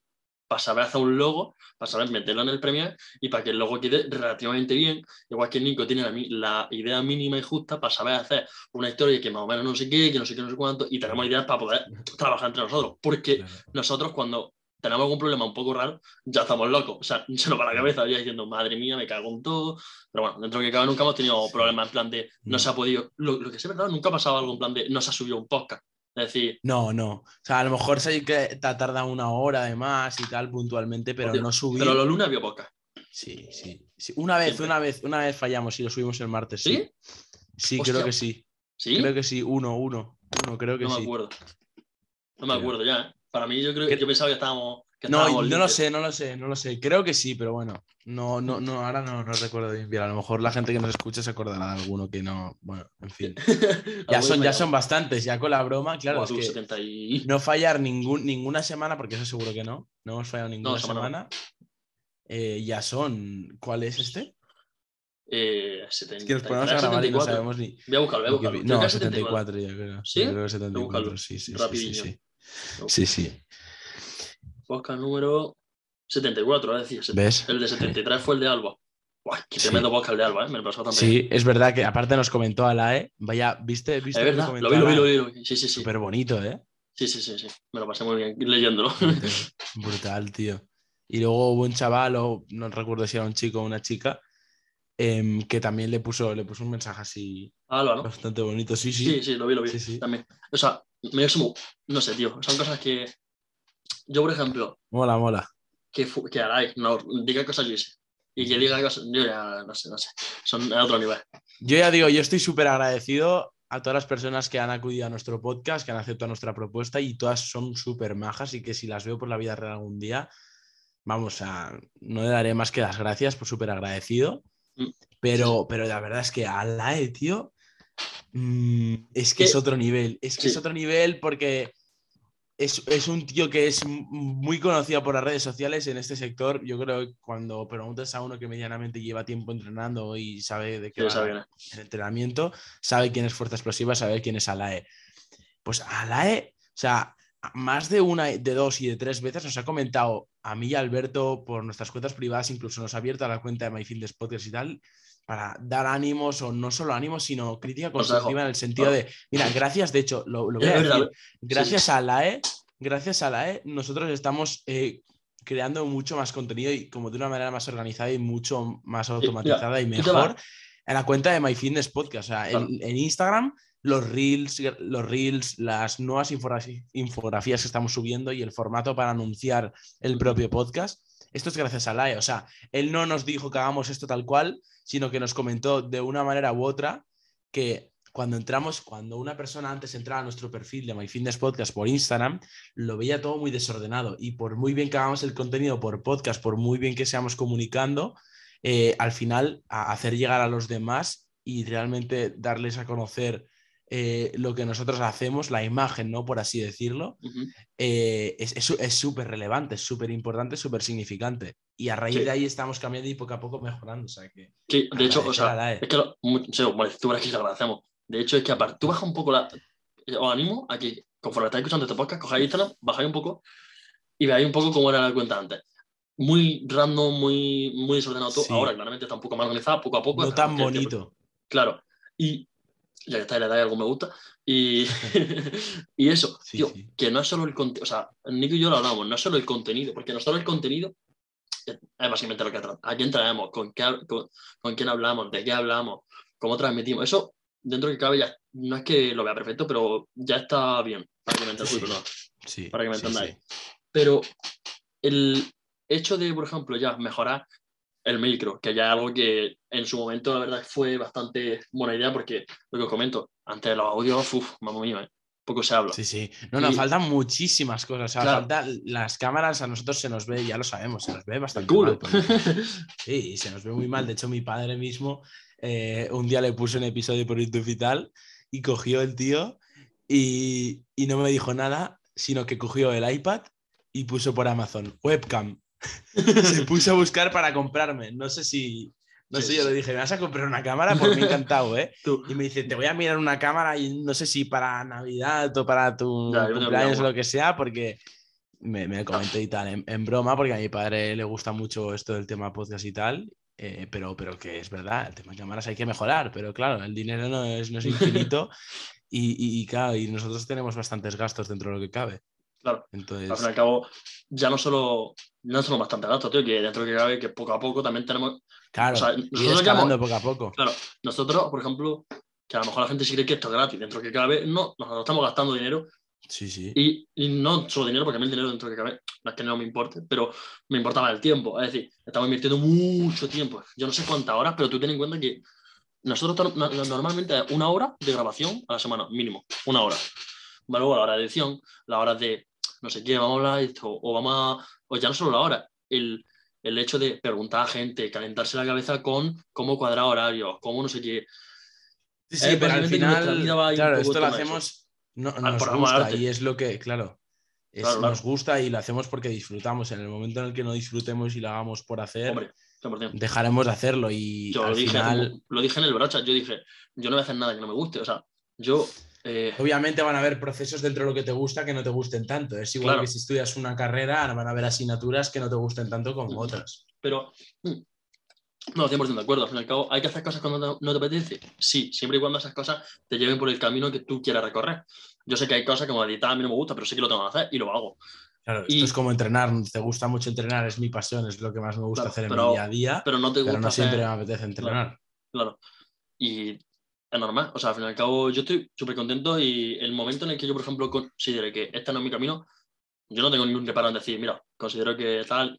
para saber hacer un logo, para saber meterlo en el Premiere y para que el logo quede relativamente bien, igual que Nico tiene la, la idea mínima y justa para saber hacer una historia que más o menos no sé qué, que no sé qué, no sé cuánto, y tenemos ideas para poder trabajar entre nosotros, porque nosotros cuando tenemos algún problema un poco raro, ya estamos locos. O sea, <laughs> se nos va la cabeza ya diciendo, madre mía, me cago en todo. Pero bueno, dentro de que cabe nunca hemos tenido problemas en plan de no se ha podido. Lo, lo que sí es verdad, nunca ha pasado algo en plan de no se ha subido un podcast. Decir, No, no. O sea, a lo mejor sí que te tarda una hora de más y tal puntualmente, pero no subir. pero los lunes había podcast. Sí, sí, sí. Una vez, Siempre. una vez, una vez fallamos y lo subimos el martes. Sí, ¿Sí? sí, creo que sí. ¿Sí? Creo que sí, uno, uno. Uno, creo que no me sí. acuerdo. No me Creo. acuerdo ya, ¿eh? Para mí, yo creo Que- yo pensaba que estábamos. No, no lo sé, no lo sé, no lo sé. Creo que sí, pero bueno. No, no, no, ahora no, no recuerdo bien. A lo mejor la gente que nos escucha se acordará de alguno que no. Bueno, en fin. <laughs> Ya son, ya son bastantes, ya con la broma, claro. Es que 70 y... no fallar ningún, ninguna semana, porque eso seguro que no. No hemos fallado ninguna semana no. semana. Eh, ya son. ¿Cuál es este? eh, Es 73, que nos ponemos a grabar y no 74. sabemos ni. Voy a buscarlo, voy a buscarlo. No, es 74 ya creo. ¿Sí? Yo creo que buscarlo. 74, sí, sí, sí, sí. Sí, sí. Podcast número 74, es decir, ¿Ves? el de 73 fue el de Alba. Qué Sí. tremendo podcast el de Alba, ¿eh? me lo pasó también. Sí, es verdad que aparte nos comentó Alae. Vaya, ¿viste? ¿viste es verdad, lo vi, lo vi, lo vi, lo vi. Sí, sí, sí. Súper bonito, ¿eh? Sí, sí, sí, sí. Me lo pasé muy bien leyéndolo. <laughs> Brutal, tío. Y luego hubo un chaval, o no recuerdo si era un chico o una chica, em, que también le puso, le puso un mensaje así Alba, ¿no? bastante bonito. Sí, sí. Sí, sí, lo vi, lo vi. Sí, sí. También. O sea, me sumo, no sé, tío. Son cosas que. Yo, por ejemplo, Mola, mola. que, que Aray no diga cosas yo hice. Y que diga cosas, yo ya no sé, no sé. Son a otro nivel. Yo ya digo, yo estoy súper agradecido a todas las personas que han acudido a nuestro podcast, que han aceptado nuestra propuesta y todas son súper majas y que si las veo por la vida real algún día, vamos a, no le daré más que las gracias, por súper agradecido. Mm. Pero, pero la verdad es que a la E, tío, Mm, es que Que- es otro nivel. Es que Sí. es otro nivel porque es, es un tío que es muy conocido por las redes sociales en este sector. Yo creo que cuando preguntas a uno que medianamente lleva tiempo entrenando y sabe de qué va esa viene. el entrenamiento, sabe quién es Fuerza Explosiva, sabe quién es Alae. Pues Alae, o sea, más de una, de dos y de tres veces nos ha comentado a mí y a Alberto por nuestras cuentas privadas, incluso nos ha abierto a la cuenta de MyFitness Podcast y tal, para dar ánimos o no solo ánimos, sino crítica constructiva en el sentido de, mira, <laughs> gracias, de hecho, lo, lo voy a decir, gracias a la E, gracias a la E, nosotros estamos eh, creando mucho más contenido y como de una manera más organizada y mucho más automatizada y mejor en la cuenta de MyFitness Podcast. O sea, en, Claro. en Instagram, los reels, los reels, las nuevas infogra- infografías que estamos subiendo y el formato para anunciar el propio podcast. Esto es gracias a Lae. O sea, él no nos dijo que hagamos esto tal cual, sino que nos comentó de una manera u otra que cuando entramos, cuando una persona antes entraba a nuestro perfil de MyFitness Podcast por Instagram, lo veía todo muy desordenado. Y por muy bien que hagamos el contenido por podcast, por muy bien que seamos comunicando, eh, al final a hacer llegar a los demás y realmente darles a conocer eh, lo que nosotros hacemos, la imagen, ¿no? Por así decirlo, Ujú. eh, es es- es súper relevante, es súper importante, súper significante. Y a raíz Sí. de ahí estamos cambiando y poco a poco mejorando. O sea que Sí, de hecho, o sea, es que lo, mu- sí, bueno, tú verás que te agradecemos. De hecho, es que aparte, tú bajas un poco la. Os animo a que, conforme estáis escuchando este podcast, cojáis Instagram, bajáis un poco y veáis un poco cómo era la cuenta antes. Muy random, muy, muy desordenado todo. Sí. Ahora, claramente, está un poco más organizada, poco a poco. no tan bonito. Claro. Y ya que estáis, le dais algo me gusta. Y, <laughs> <laughs> y eso, Sí, tío, sí. que no es solo el contenido. O sea, Nico y yo lo hablamos, no es solo el contenido, porque nosotros el contenido es básicamente lo que tra- a quién traemos, con, qué, con, con quién hablamos, de qué hablamos, cómo transmitimos. Eso, dentro que cabe, ya no es que lo vea perfecto, pero ya está bien, para que me entendáis. Sí. para que me entendáis. Pero el hecho de, por ejemplo, ya mejorar el micro, que ya es algo que en su momento la verdad fue bastante buena idea porque lo que os comento, antes de los audios, uff, mamá mía, ¿eh? poco se habla. Sí, sí. No, nos Y- faltan muchísimas cosas. O sea, Claro. falta las cámaras, a nosotros se nos ve, ya lo sabemos, se nos ve bastante mal. <laughs> Sí, se nos ve muy mal. De hecho, mi padre mismo eh, un día le puso un episodio por YouTube y tal, y cogió el tío y, y no me dijo nada, sino que cogió el iPad y puso por Amazon webcam. <laughs> Se <laughs> puso a buscar para comprarme. No sé si. No Sí, sé, sí, yo le dije, ¿me vas a comprar una cámara? Por mí encantado, ¿eh? Tú, Y me dice, te voy a mirar una cámara y no sé si para Navidad o para tu cumpleaños o lo que sea, porque me, me comenté y tal, en, en broma, porque a mi padre le gusta mucho esto del tema podcast y tal, eh, pero, pero que es verdad, el tema de cámaras hay que mejorar, pero claro, el dinero no es, no es infinito <laughs> y, y- y claro, y nosotros tenemos bastantes gastos dentro de lo que cabe. Claro, Entonces, al fin y al cabo, ya no solo, no solo bastante gasto, tío, que dentro de que cabe, que poco a poco también tenemos, claro, o sea, nosotros poco a poco. claro, nosotros, por ejemplo, que a lo mejor la gente sí cree que esto es gratis, dentro de que cabe, no, nosotros estamos gastando dinero Sí, sí. Y, y no solo dinero, porque a mí el dinero dentro de que cabe, no es que no me importe, pero me importaba el tiempo. Es decir, estamos invirtiendo mucho tiempo. Yo no sé cuántas horas, pero tú ten en cuenta que nosotros normalmente una hora de grabación a la semana, mínimo, una hora. Luego la hora de edición, la hora de no sé qué, vamos a hablar de esto, o vamos a, o ya no solo la hora, el, el hecho de preguntar a gente, calentarse la cabeza con cómo cuadrar horarios, cómo no sé qué. Sí, sí, Eh, pero al final, claro, esto lo hacemos, no, nos gusta y es lo que, claro, es- Claro, claro. nos gusta y lo hacemos porque disfrutamos. En el momento en el que no disfrutemos y lo hagamos por hacer, Hombre, 100%. dejaremos de hacerlo y Yo al lo dije, final, lo dije en el brocha, yo dije, yo no voy a hacer nada que no me guste. O sea, yo. Eh, obviamente van a haber procesos dentro de lo que te gusta que no te gusten tanto. Es igual Claro. que si estudias una carrera, van a haber asignaturas que no te gusten tanto como otras. pero. mm, No, 100% de acuerdo. Al fin y al cabo, ¿hay que hacer cosas cuando no- no te apetece? Sí, siempre y cuando esas cosas te lleven por el camino que tú quieras recorrer. Yo sé que hay cosas como editar, a mí no me gusta, pero sé que lo tengo que hacer y lo hago. Claro, Y- esto es como entrenar, te gusta mucho entrenar, es mi pasión, es lo que más me gusta Claro, hacer en pero- mi día a día, Pero no te pero gusta no siempre hacer- me apetece entrenar. Claro. Y es normal. O sea, al fin y al cabo, yo estoy súper contento y el momento en el que yo, por ejemplo, considere que este no es mi camino, yo no tengo ningún reparo en decir, mira, considero que tal,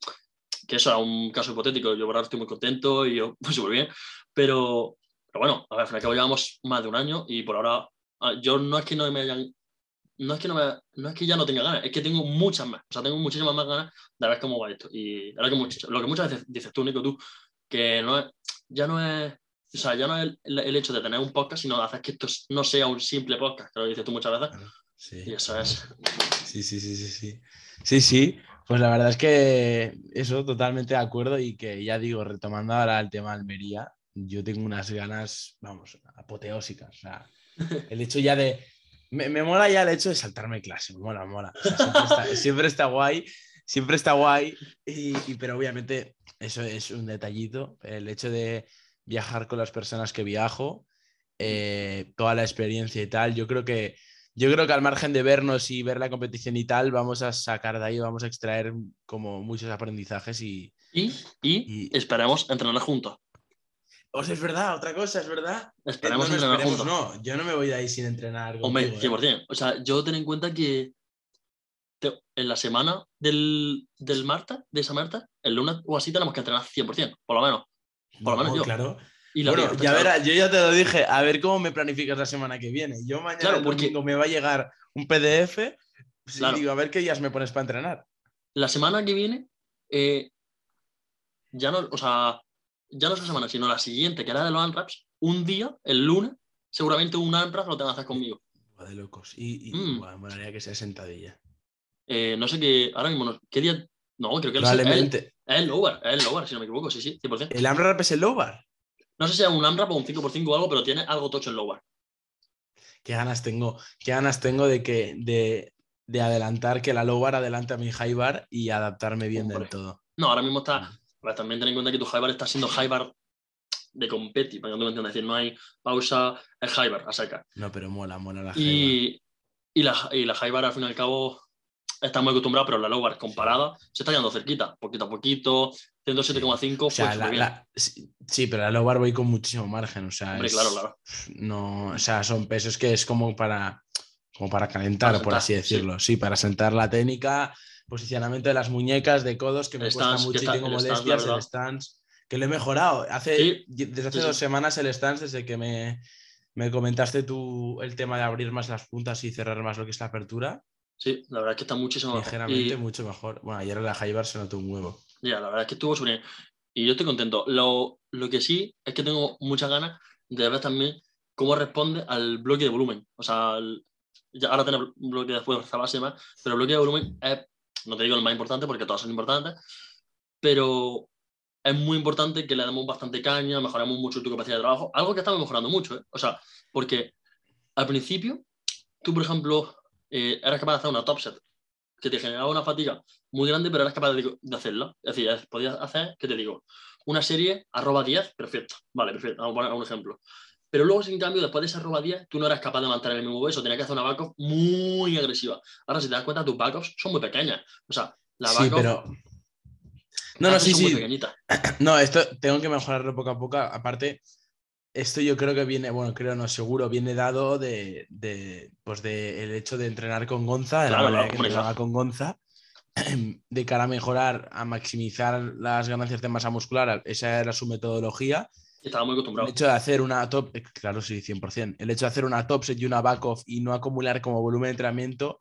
que eso es un caso hipotético. Yo por ahora estoy muy contento y yo <laughs> pues, súper bien. Pero, pero bueno, a ver, al fin y al cabo llevamos más de un año y por ahora ah, yo no es que no me hayan. No es, que no, me- no es que ya no tenga ganas, es que tengo muchas más. O sea, tengo muchísimas más ganas de ver cómo va esto. Y ahora que much- lo que muchas veces dices tú, Nico, tú, que no es, ya no es o sea, ya no es el, el hecho de tener un podcast, sino de hacer que esto no sea un simple podcast, que lo dices tú muchas veces. Sí. Y eso es. Sí, sí, sí, sí, sí. Sí, sí. Pues la verdad es que eso totalmente de acuerdo y que ya digo, retomando ahora el tema de Almería, yo tengo unas ganas, vamos, apoteósicas. O sea, <laughs> el hecho ya de... Me, me mola ya el hecho de saltarme clase, me mola, me mola. O sea, siempre, está, <laughs> siempre está guay, siempre está guay, y, y- pero obviamente eso es un detallito. El hecho de viajar con las personas que viajo, eh, toda la experiencia y tal, yo creo que yo creo que al margen de vernos y ver la competición y tal, vamos a sacar de ahí, vamos a extraer como muchos aprendizajes y... Y, y, Y- esperemos entrenar juntos. O sea, es verdad, otra cosa, es verdad. Eh, Esperemos no, entrenar esperemos, juntos. no, yo no me voy de ahí sin entrenar. Hombre, contigo, ¿eh? 100%. O sea, yo ten en cuenta que en la semana del, del martes, de esa martes, el lunes o así tenemos que entrenar 100%, por lo menos. Por lo menos No, yo. Claro. Y la Bueno, ya verás, yo ya te lo dije, a ver cómo me planificas la semana que viene. Yo mañana Claro, porque- me va a llegar un PDF, pues, y Claro. digo, a ver qué días me pones para entrenar. La semana que viene, eh, ya no, o sea, ya no esa semana, sino la siguiente, que era de los unwraps, un día, el lunes, seguramente un unwrap lo tengo que hacer conmigo. De locos. Y, y Mm. buah, me que sea sentadilla. Eh, no sé qué, ahora mismo, no- ¿qué día? No, creo que el- Probablemente. es el lower, es el lower, si no me equivoco, sí, sí, 100%. ¿El AMRAP es el low bar? No sé si es un AMRAP o un 5x5 o algo, pero tiene algo tocho en lower. Qué ganas tengo, qué ganas tengo de que de, de adelantar que la low bar adelante a mi high bar y adaptarme bien Hombre. del todo. No, ahora mismo está. También ten en cuenta que tu high bar está siendo high bar de competi, para que tú me entiendas. Es decir, no hay pausa, es high bar a sacar. No, pero mola, mola la high bar. Y, y, la, y la high bar, al fin y al cabo, está muy acostumbrada, pero la low bar comparada se está quedando cerquita, poquito a poquito, 107,5, O sea, pues la- sí, pero la low bar voy con muchísimo margen. O sea, Hombre, es- claro, claro. no, o sea, son pesos que es como para, como para calentar, Para por así sí. decirlo. Sí. para sentar la técnica, posicionamiento de las muñecas, de codos, que me cuesta la molestias, el stance, que lo he mejorado. Hace, Sí, desde hace sí, dos semanas el stance, desde que me, me comentaste tú el tema de abrir más las puntas y cerrar más lo que es la apertura, Sí, la verdad es que está muchísimo mejor. ligeramente Y- mucho mejor. Bueno, ayer la high bar se notó un huevo. Ya, la verdad es que estuvo súper. Y yo estoy contento. Lo, lo que sí es que tengo muchas ganas de ver también cómo responde al bloque de volumen. O sea, el- ya ahora tenemos bloque de fuerza base y más, pero el bloque de volumen es, no te digo el más importante porque todos son importantes, pero es muy importante que le demos bastante caña, mejoramos mucho tu capacidad de trabajo, algo que estamos mejorando mucho, ¿eh? O sea, porque al principio, tú, por ejemplo, eh, eras capaz de hacer una top set que te generaba una fatiga muy grande, pero eras capaz de, de hacerla. Es decir, es- podías hacer, ¿qué te digo? Una serie arroba 10, perfecto. Vale, perfecto. Vamos a poner un ejemplo. Pero luego, sin cambio, después de esa arroba 10, tú no eras capaz de mantener el mismo peso, tenías que hacer una back-off muy agresiva. Ahora, si te das cuenta, tus back-offs son muy pequeñas. O sea, la Sí, back-off pero... No, no, sí, son muy sí. pequeñitas. <clears throat> No, esto tengo que mejorarlo poco a poco. Aparte, esto yo creo que viene, bueno, creo no, seguro, viene dado de, de, pues de el hecho de entrenar con Gonza, de Claro, la manera claro, que con Gonza, <clears throat> de cara a mejorar, a maximizar las ganancias de masa muscular. Esa era su metodología. Estaba muy El acostumbrado. hecho de hacer una top, eh, claro, sí, 100%. El hecho de hacer una top set y una back off y no acumular como volumen de entrenamiento,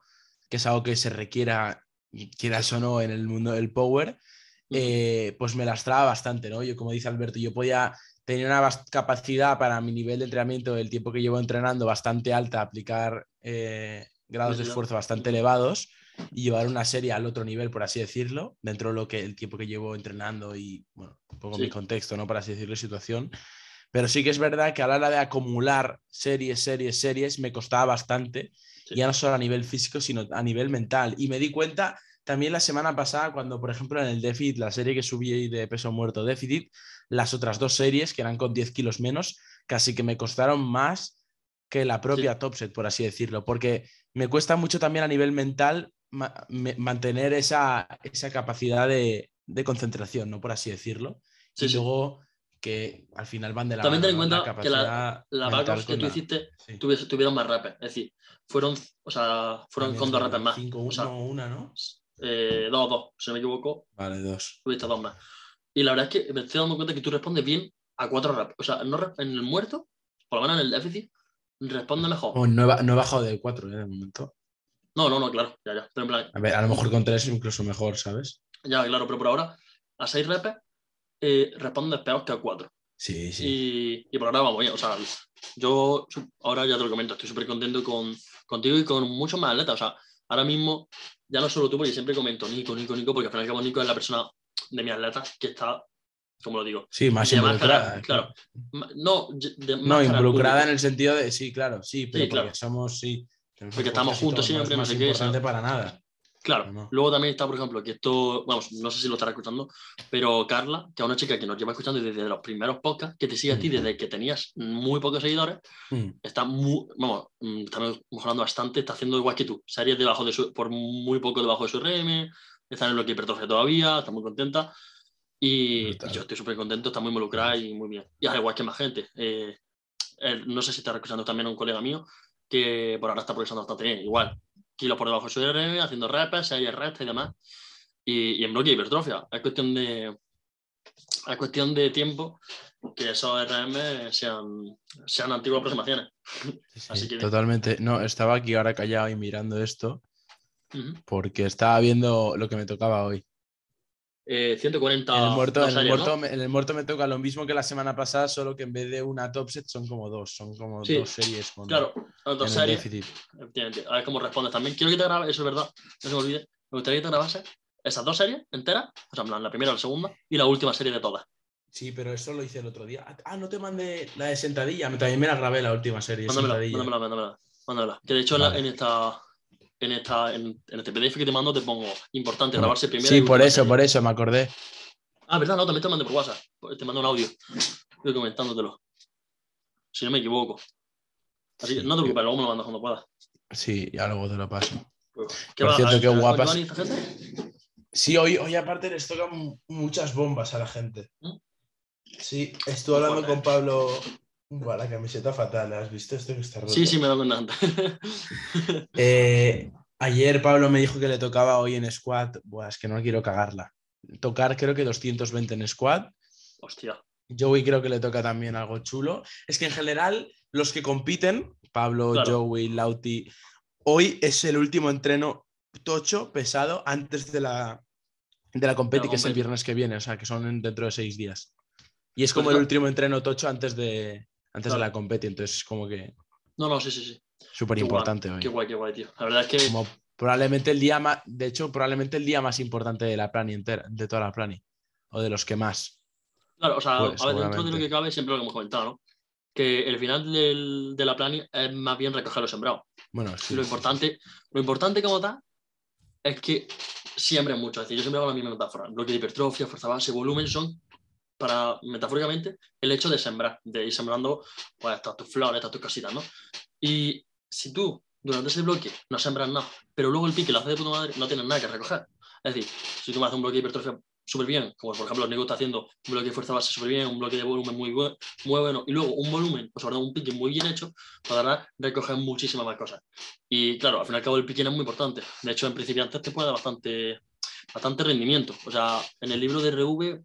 que es algo que se requiera, quieras o no, en el mundo del power, eh, pues me lastraba bastante, ¿no? Yo, como dice Alberto, yo podía tener una capacidad para mi nivel de entrenamiento, el tiempo que llevo entrenando, bastante alta, aplicar eh, grados de esfuerzo bastante elevados y llevar una serie al otro nivel, por así decirlo, dentro de lo que el tiempo que llevo entrenando y, bueno, un poco Sí. mi contexto, ¿no? Por así decirlo, situación. Pero sí que es verdad que a la hora de acumular series, series, series, me costaba bastante, Sí. ya no solo a nivel físico, sino a nivel mental. Y me di cuenta también la semana pasada, cuando, por ejemplo, en el déficit, la serie que subí de peso muerto déficit, las otras dos series, que eran con 10 kilos menos, casi que me costaron más que la propia top set, por así decirlo, porque me cuesta mucho también a nivel mental ma- mantener esa, esa capacidad de, de concentración, ¿no? Por así decirlo. Sí, y sí. luego que al final van de la También ten en cuenta que la- capacidad La mental back-off que tú la- hiciste sí. tuvi- tuvieron más repes. Es decir, fueron, o sea, fueron También con dos repes más. cinco, o sea, uno, una, ¿no? eh, dos, dos, si no me equivoco, Vale, dos. tuviste dos más. Y la verdad es que me estoy dando cuenta que tú respondes bien a cuatro reps. O sea, no en el muerto, por lo menos en el déficit, responde mejor. Oh, no, he, no he bajado de cuatro, ¿eh? De momento. No, no, no, claro, ya, ya. Pero en plan, A ver, a lo mejor con tres incluso mejor, ¿sabes? ya, claro, pero por ahora, a seis reps, eh, respondes peor que a cuatro. Sí, sí. Y, y por ahora vamos bien. O sea, yo ahora ya te lo comento, estoy súper contento con, contigo y con muchos más atletas. O sea, ahora mismo, ya no solo tú, porque siempre comento Nico, Nico, Nico, porque al final y al cabo Nico es la persona de mis atletas que está, como lo digo, Sí, más involucrada. claro. Ma- No, de- No, involucrada en el sentido de, sí, claro, sí, pero Sí, claro. porque somos, sí. Porque estamos juntos siempre, no sé qué, importante para nada. Claro, No, no. luego también está, por ejemplo, que esto, vamos, no sé si lo estará escuchando, pero Carla, que es una chica que nos lleva escuchando desde los primeros podcasts, que te sigue a ti Mm. desde que tenías muy pocos seguidores, Mm. está muy, vamos, mm, está mejorando bastante, está haciendo igual que tú, series debajo de su, por muy poco debajo de su RM, está en lo que hipertrofia todavía, está muy contenta. Y, yo estoy súper contento, está muy involucrada y muy bien. Y al igual que más gente. Eh, él- no sé si está escuchando también a un colega mío que por ahora está progresando bastante bien. Igual, kilos por debajo de su RM, haciendo reps, series rectas y demás. Y, y en bloque hipertrofia. Es cuestión de, es cuestión de tiempo que esos RM sean, sean antiguas aproximaciones. Así Sí, que- Totalmente. No, estaba aquí ahora callado y mirando esto Porque estaba viendo lo que me tocaba hoy. Eh, 140 En el, muerto, en, el muerto, ¿no? me- en el muerto me toca lo mismo que la semana pasada, solo que en vez de una top set son como dos, son como Sí, dos series con Claro, dos series. Efectivamente. A ver cómo respondes también. Quiero que te grabes, eso es verdad, no se me olvide. Me gustaría que te grabases esas dos series enteras, o sea, la primera, la segunda y la última serie de todas. Sí, pero eso lo hice el otro día. Ah, no te mandé la de sentadilla. También me la grabé la última serie. Mándamela, sentadilla. mándamela, mándamela, mándamela. Que de hecho la- en, esta. En, esta, en, en este PDF que te mando te pongo importante grabarse primero. Sí, por eso, por eso me acordé. Ah, verdad, no, también te mandé por WhatsApp. Pues Te mando un audio. Estoy comentándotelo. Si no me equivoco. Así que Sí. no te preocupes, luego me lo mandas cuando puedas. Sí, ya luego te lo paso. ¿Qué Por va? cierto, ¿A- qué guapas. Sí, hoy, hoy aparte les tocan muchas bombas a la gente. ¿Mm? Sí, estuve hablando con Pablo. Buah, la camiseta fatal, ¿has visto esto que está roto? Sí, sí, me cuenta antes. <laughs> Eh, ayer Pablo me dijo que le tocaba hoy en squad. Buah, es que no quiero cagarla. Tocar creo que 220 en squad. Hostia. Joey creo que le toca también algo chulo. Es que en general los que compiten, Pablo, Claro. Joey, Lauti, hoy es el último entreno tocho, pesado, antes de la, de la competi, que es el viernes que viene, o sea, que son en- dentro de seis días. Y es como Pues el no- último entreno tocho antes de, antes de Claro. la competi, entonces es como que No, no, sí, sí, sí. súper importante hoy. Qué guay, qué guay, tío. La verdad es que. Como probablemente el día más, de hecho, probablemente el día más importante de la plani entera, de toda la plani, o de los que más. Claro, o sea, Pues, a ver, dentro de lo que cabe, siempre lo que hemos comentado, ¿no? Que el final del- de la plani es más bien recoger lo sembrado. Bueno, sí, lo sí, importante, lo importante como tal es que siempre mucho. Es decir, yo siempre hago la misma metáfora. Bloque de hipertrofia, fuerza base, volumen son, para, metafóricamente, el hecho de sembrar, de ir sembrando, pues, estas tus flores, estas tus casitas, ¿no? Y si tú, durante ese bloque, no sembras nada, pero luego el pique lo haces de puta madre, no tienes nada que recoger. Es decir, si tú me haces un bloque de hipertrofia súper bien, como por ejemplo Nico está haciendo un bloque de fuerza base súper bien, un bloque de volumen muy, buen- muy bueno, y luego un volumen, o sobre todo un pique muy bien hecho, podrás recoger muchísimas más cosas. Y claro, al fin y al cabo el pique es muy importante. De hecho, en principiantes te puede dar bastante, bastante rendimiento. O sea, en el libro de RV,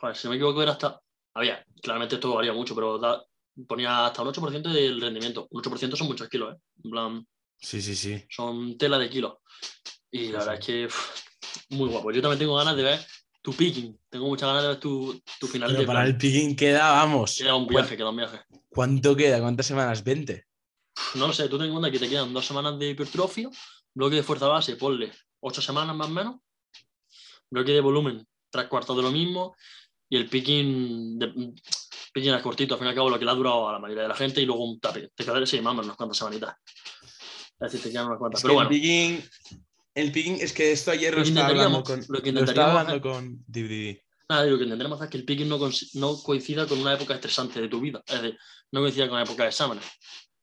joder, si no me equivoco, era hasta. Había, claramente esto varía mucho, pero da- ponía hasta un 8% del rendimiento. Un 8% son muchos kilos, ¿eh? En plan, sí, sí, sí. son tela de kilos. Y la Sí, verdad sí. es que muy guapo. Yo también tengo ganas de ver tu picking. Tengo muchas ganas de ver tu, tu final Pero de para plan. el picking queda, vamos. Queda un viaje, queda un viaje. ¿Cuánto queda? ¿Cuántas semanas? ¿20? Uf, No lo sé, tú ten en cuenta que te quedan dos semanas de hipertrofia, bloque de fuerza base, ponle ocho semanas más o menos, bloque de volumen, tres cuartos de lo mismo, y el picking, de, picking es cortito, al fin y al cabo lo que le ha durado a la mayoría de la gente, y luego un tape. Te quedaré, sí, más unas cuantas semanitas. Es decir, te quedan unas cuantas. Es Pero bueno, el picking, el picking, es que esto ayer lo, Lo estaba hablando con. lo que intentaríamos hablando con. di. nada, lo que intentaremos hacer es que el picking no, no coincida con una época estresante de tu vida, es decir, no coincida con una época de exámenes.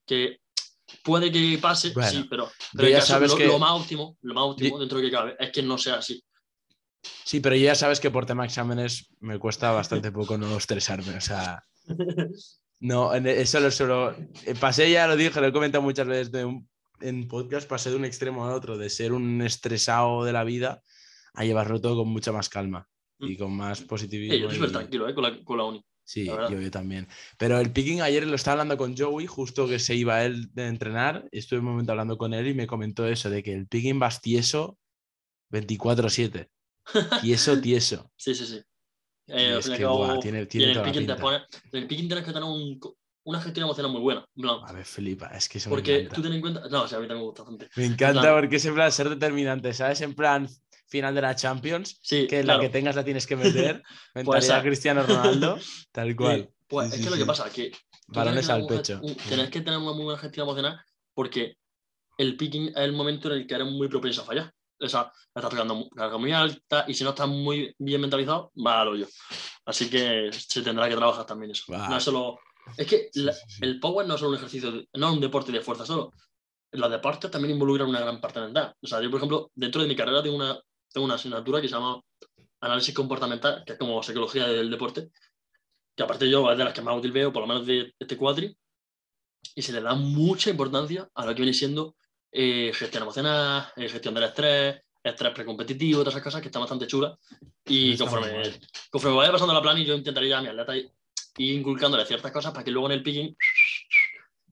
Que puede que pase, Bueno, sí, pero, pero ya sabes lo, que- lo más óptimo, lo más óptimo Yo- dentro de que cabe, es que no sea así. Sí, pero ya sabes que por tema exámenes me cuesta bastante poco no estresarme. O sea, no, en- eso lo solo. eh, Pasé, ya lo dije, lo he comentado muchas veces de un- en podcast, pasé de un extremo a otro, de ser un estresado de la vida a llevarlo todo con mucha más calma y con más positivismo. Sí, yo súper tranquilo ¿eh? con, la, con la uni. Sí, la yo, yo también. Pero el picking ayer lo estaba hablando con Joey, justo que se iba él de entrenar. Estuve un momento hablando con él y me comentó eso, de que el picking vas tieso 24-7. <laughs> Tieso, tieso. Sí, sí, sí. Eh, es que, buah, tiene- tiene en el toda la picking te pinta. pone- el picking tienes que tener un- una gestión emocional muy buena. A ver, flipa, es que me porque encanta. tú ten en cuenta. No, o sea, a mí también me gusta bastante. Me encanta porque es en plan ser determinante, ¿sabes? En plan final de la Champions, Sí, que claro. la que tengas la tienes que meter. <laughs> Pues Mentalidad esa. Cristiano Ronaldo, <laughs> tal Sí, cual. pues Sí, es sí, que lo que sí. pasa es que Balones al pecho. un- tienes que tener una muy buena gestión emocional porque el picking es el momento en el que eres muy propenso a fallar. O sea, estás tocando mu- carga muy alta y si no estás muy bien mentalizado, va al hoyo. Así que se tendrá que trabajar también eso. Va. No es solo. Es que Sí, la- sí, sí. el power no es solo un ejercicio, no es un deporte de fuerza solo. Los deportes también involucran una gran parte mental. O sea, yo, por ejemplo, dentro de mi carrera tengo una, tengo una asignatura que se llama análisis comportamental, que es como psicología del deporte, que aparte yo es de las que más útil veo, por lo menos de este cuatri, y se le da mucha importancia a lo que viene siendo eh, gestión emocional, eh, gestión del estrés, estrés precompetitivo, todas esas cosas que están bastante chulas. Y Está conforme, conforme vaya pasando la plan, y yo intentaré a mi atleta ir inculcándole ciertas cosas para que luego en el picking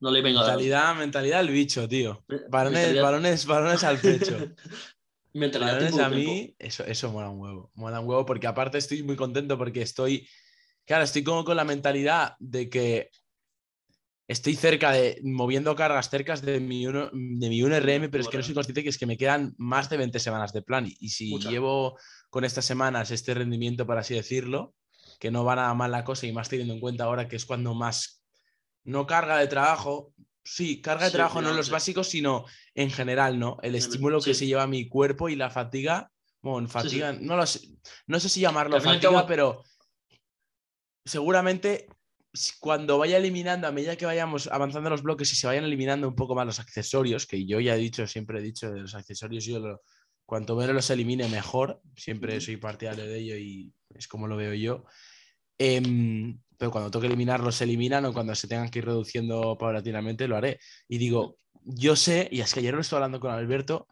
no le venga Mentalidad, mentalidad al bicho, tío. Balones, Mentalidad- balones, balones al pecho. <laughs> mentalidad Balones tipo a tiempo. mí, eso, eso mola un huevo. Mola un huevo porque aparte estoy muy contento porque estoy, claro, estoy como con la mentalidad de que estoy cerca de, moviendo cargas cerca de mi, uno, de mi 1RM, pero es que no soy consciente que es que me quedan más de 20 semanas de plan. Y, si Muchas. llevo con estas semanas este rendimiento, por así decirlo, que no va nada mal la cosa y más teniendo en cuenta ahora que es cuando más, no carga de trabajo, sí, carga de Sí, trabajo no en los sí. básicos, sino en general, ¿no? El estímulo que se lleva a mi cuerpo y la fatiga, bueno, fatiga, no lo sé, no sé si llamarlo fatiga, pero seguramente cuando vaya eliminando, a medida que vayamos avanzando los bloques y se vayan eliminando un poco más los accesorios, que yo ya he dicho, siempre he dicho de los accesorios, yo lo- cuanto menos los elimine mejor, siempre soy partidario de ello y es como lo veo yo. Em, pero cuando toque eliminarlos, se eliminan o cuando se tengan que ir reduciendo paulatinamente, lo haré. Y digo, yo sé, y es que ayer lo estoy hablando con Alberto,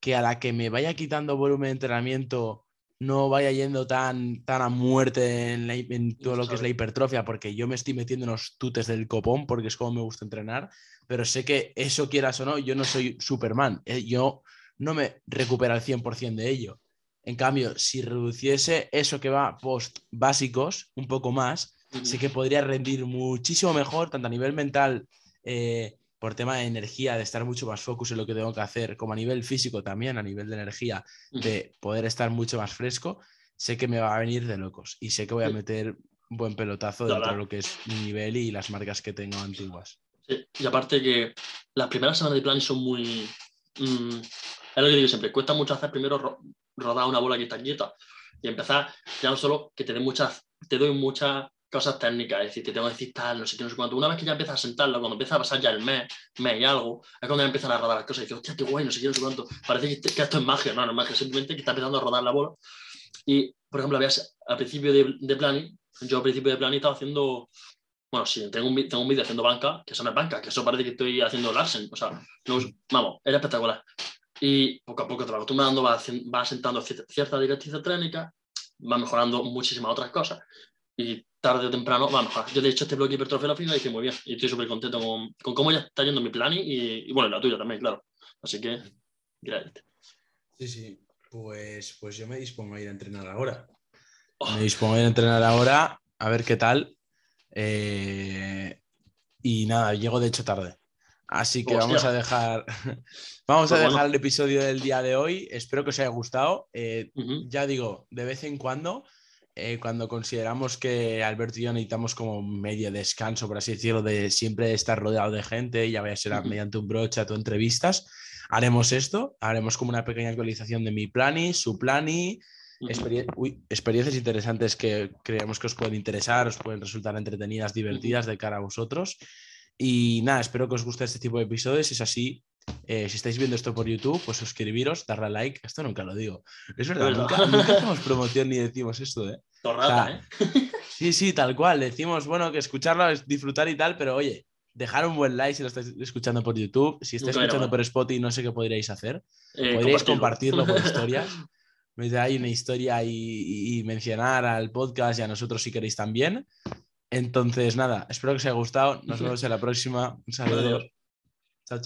que a la que me vaya quitando volumen de entrenamiento, no vaya yendo tan, tan a muerte en, la- en todo lo que es la hipertrofia, porque yo me estoy metiendo en los tutes del copón, porque es como me gusta entrenar, pero sé que eso quieras o no, yo no soy Superman, eh, yo no me recupero al 100% de ello. En cambio, si reduciese eso que va post básicos un poco más, sé que podría rendir muchísimo mejor, tanto a nivel mental, eh, por tema de energía, de estar mucho más focus en lo que tengo que hacer, como a nivel físico también, a nivel de energía, de poder estar mucho más fresco, sé que me va a venir de locos y sé que voy a meter un buen pelotazo dentro de lo que es mi nivel y las marcas que tengo antiguas. Sí, Y aparte que las primeras semanas de plan son muy... mm, es lo que digo siempre, cuesta mucho hacer primero ro- rodar una bola que está quieta y empezar ya no solo que te muchas, te doy muchas cosas técnicas, es decir, te tengo que decir tal, no sé qué, no sé cuánto. Una vez que ya empiezas a sentarlo, cuando empieza a pasar ya el mes, mes y algo, es cuando ya empiezan a rodar las cosas y dices, hostia, qué guay, no sé qué, no sé cuánto. Parece que, este- esto es magia, no, no es magia, simplemente que está empezando a rodar la bola. Y, por ejemplo, habías, al principio de, de planning, yo al principio de planning estaba haciendo bueno, sí, tengo un, tengo un vídeo haciendo banca, que eso no es banca, que eso parece que estoy haciendo Larsen. O sea, no, vamos, era espectacular. Y poco a poco te vas acostumbrando, vas, sentando cier- cierta directriz técnica, vas mejorando muchísimas otras cosas. Y tarde o temprano va a mejorar. Yo, de hecho, este bloque hipertrofia la final hice muy bien. Y estoy súper contento con, con cómo ya está yendo mi planning y, y, bueno, la tuya también, claro. Así que, gracias. Sí, sí. Pues, pues yo me dispongo a ir a entrenar ahora. Oh, Me dispongo a ir a entrenar ahora, a ver qué tal. Eh, y nada, llego de hecho tarde. Así que Hostia. <laughs> vamos a dejar, vamos a dejar bueno. el episodio del día de hoy. Espero que os haya gustado. Eh, ya digo, de vez en cuando, eh, cuando consideramos que Alberto y yo necesitamos como medio descanso, por así decirlo, de siempre estar rodeado de gente, ya vaya a ser mediante un broche o entrevistas, haremos esto, haremos como una pequeña actualización de mi plani, su plani, uy, experiencias interesantes que creemos que os pueden interesar, os pueden resultar entretenidas, divertidas de cara a vosotros. Y nada, espero que os guste este tipo de episodios. Si es así, eh, si estáis viendo esto por YouTube, pues suscribiros, darle a like. Esto nunca lo digo. Es verdad. Nunca, nunca hacemos <laughs> promoción ni decimos esto, ¿eh? O sea, ¿eh? <laughs> Sí, sí, tal cual. Decimos, bueno, que escucharlo es disfrutar y tal, pero oye, dejar un buen like si lo estáis escuchando por YouTube. Si estáis escuchando por Spotify, no sé qué podríais hacer. Eh, Podríais compartirlo por historias. <laughs> meter ahí una historia y, y- y mencionar al podcast y a nosotros si queréis también. Entonces, nada, espero que os haya gustado. Nos vemos en la próxima. Un saludo. Adiós.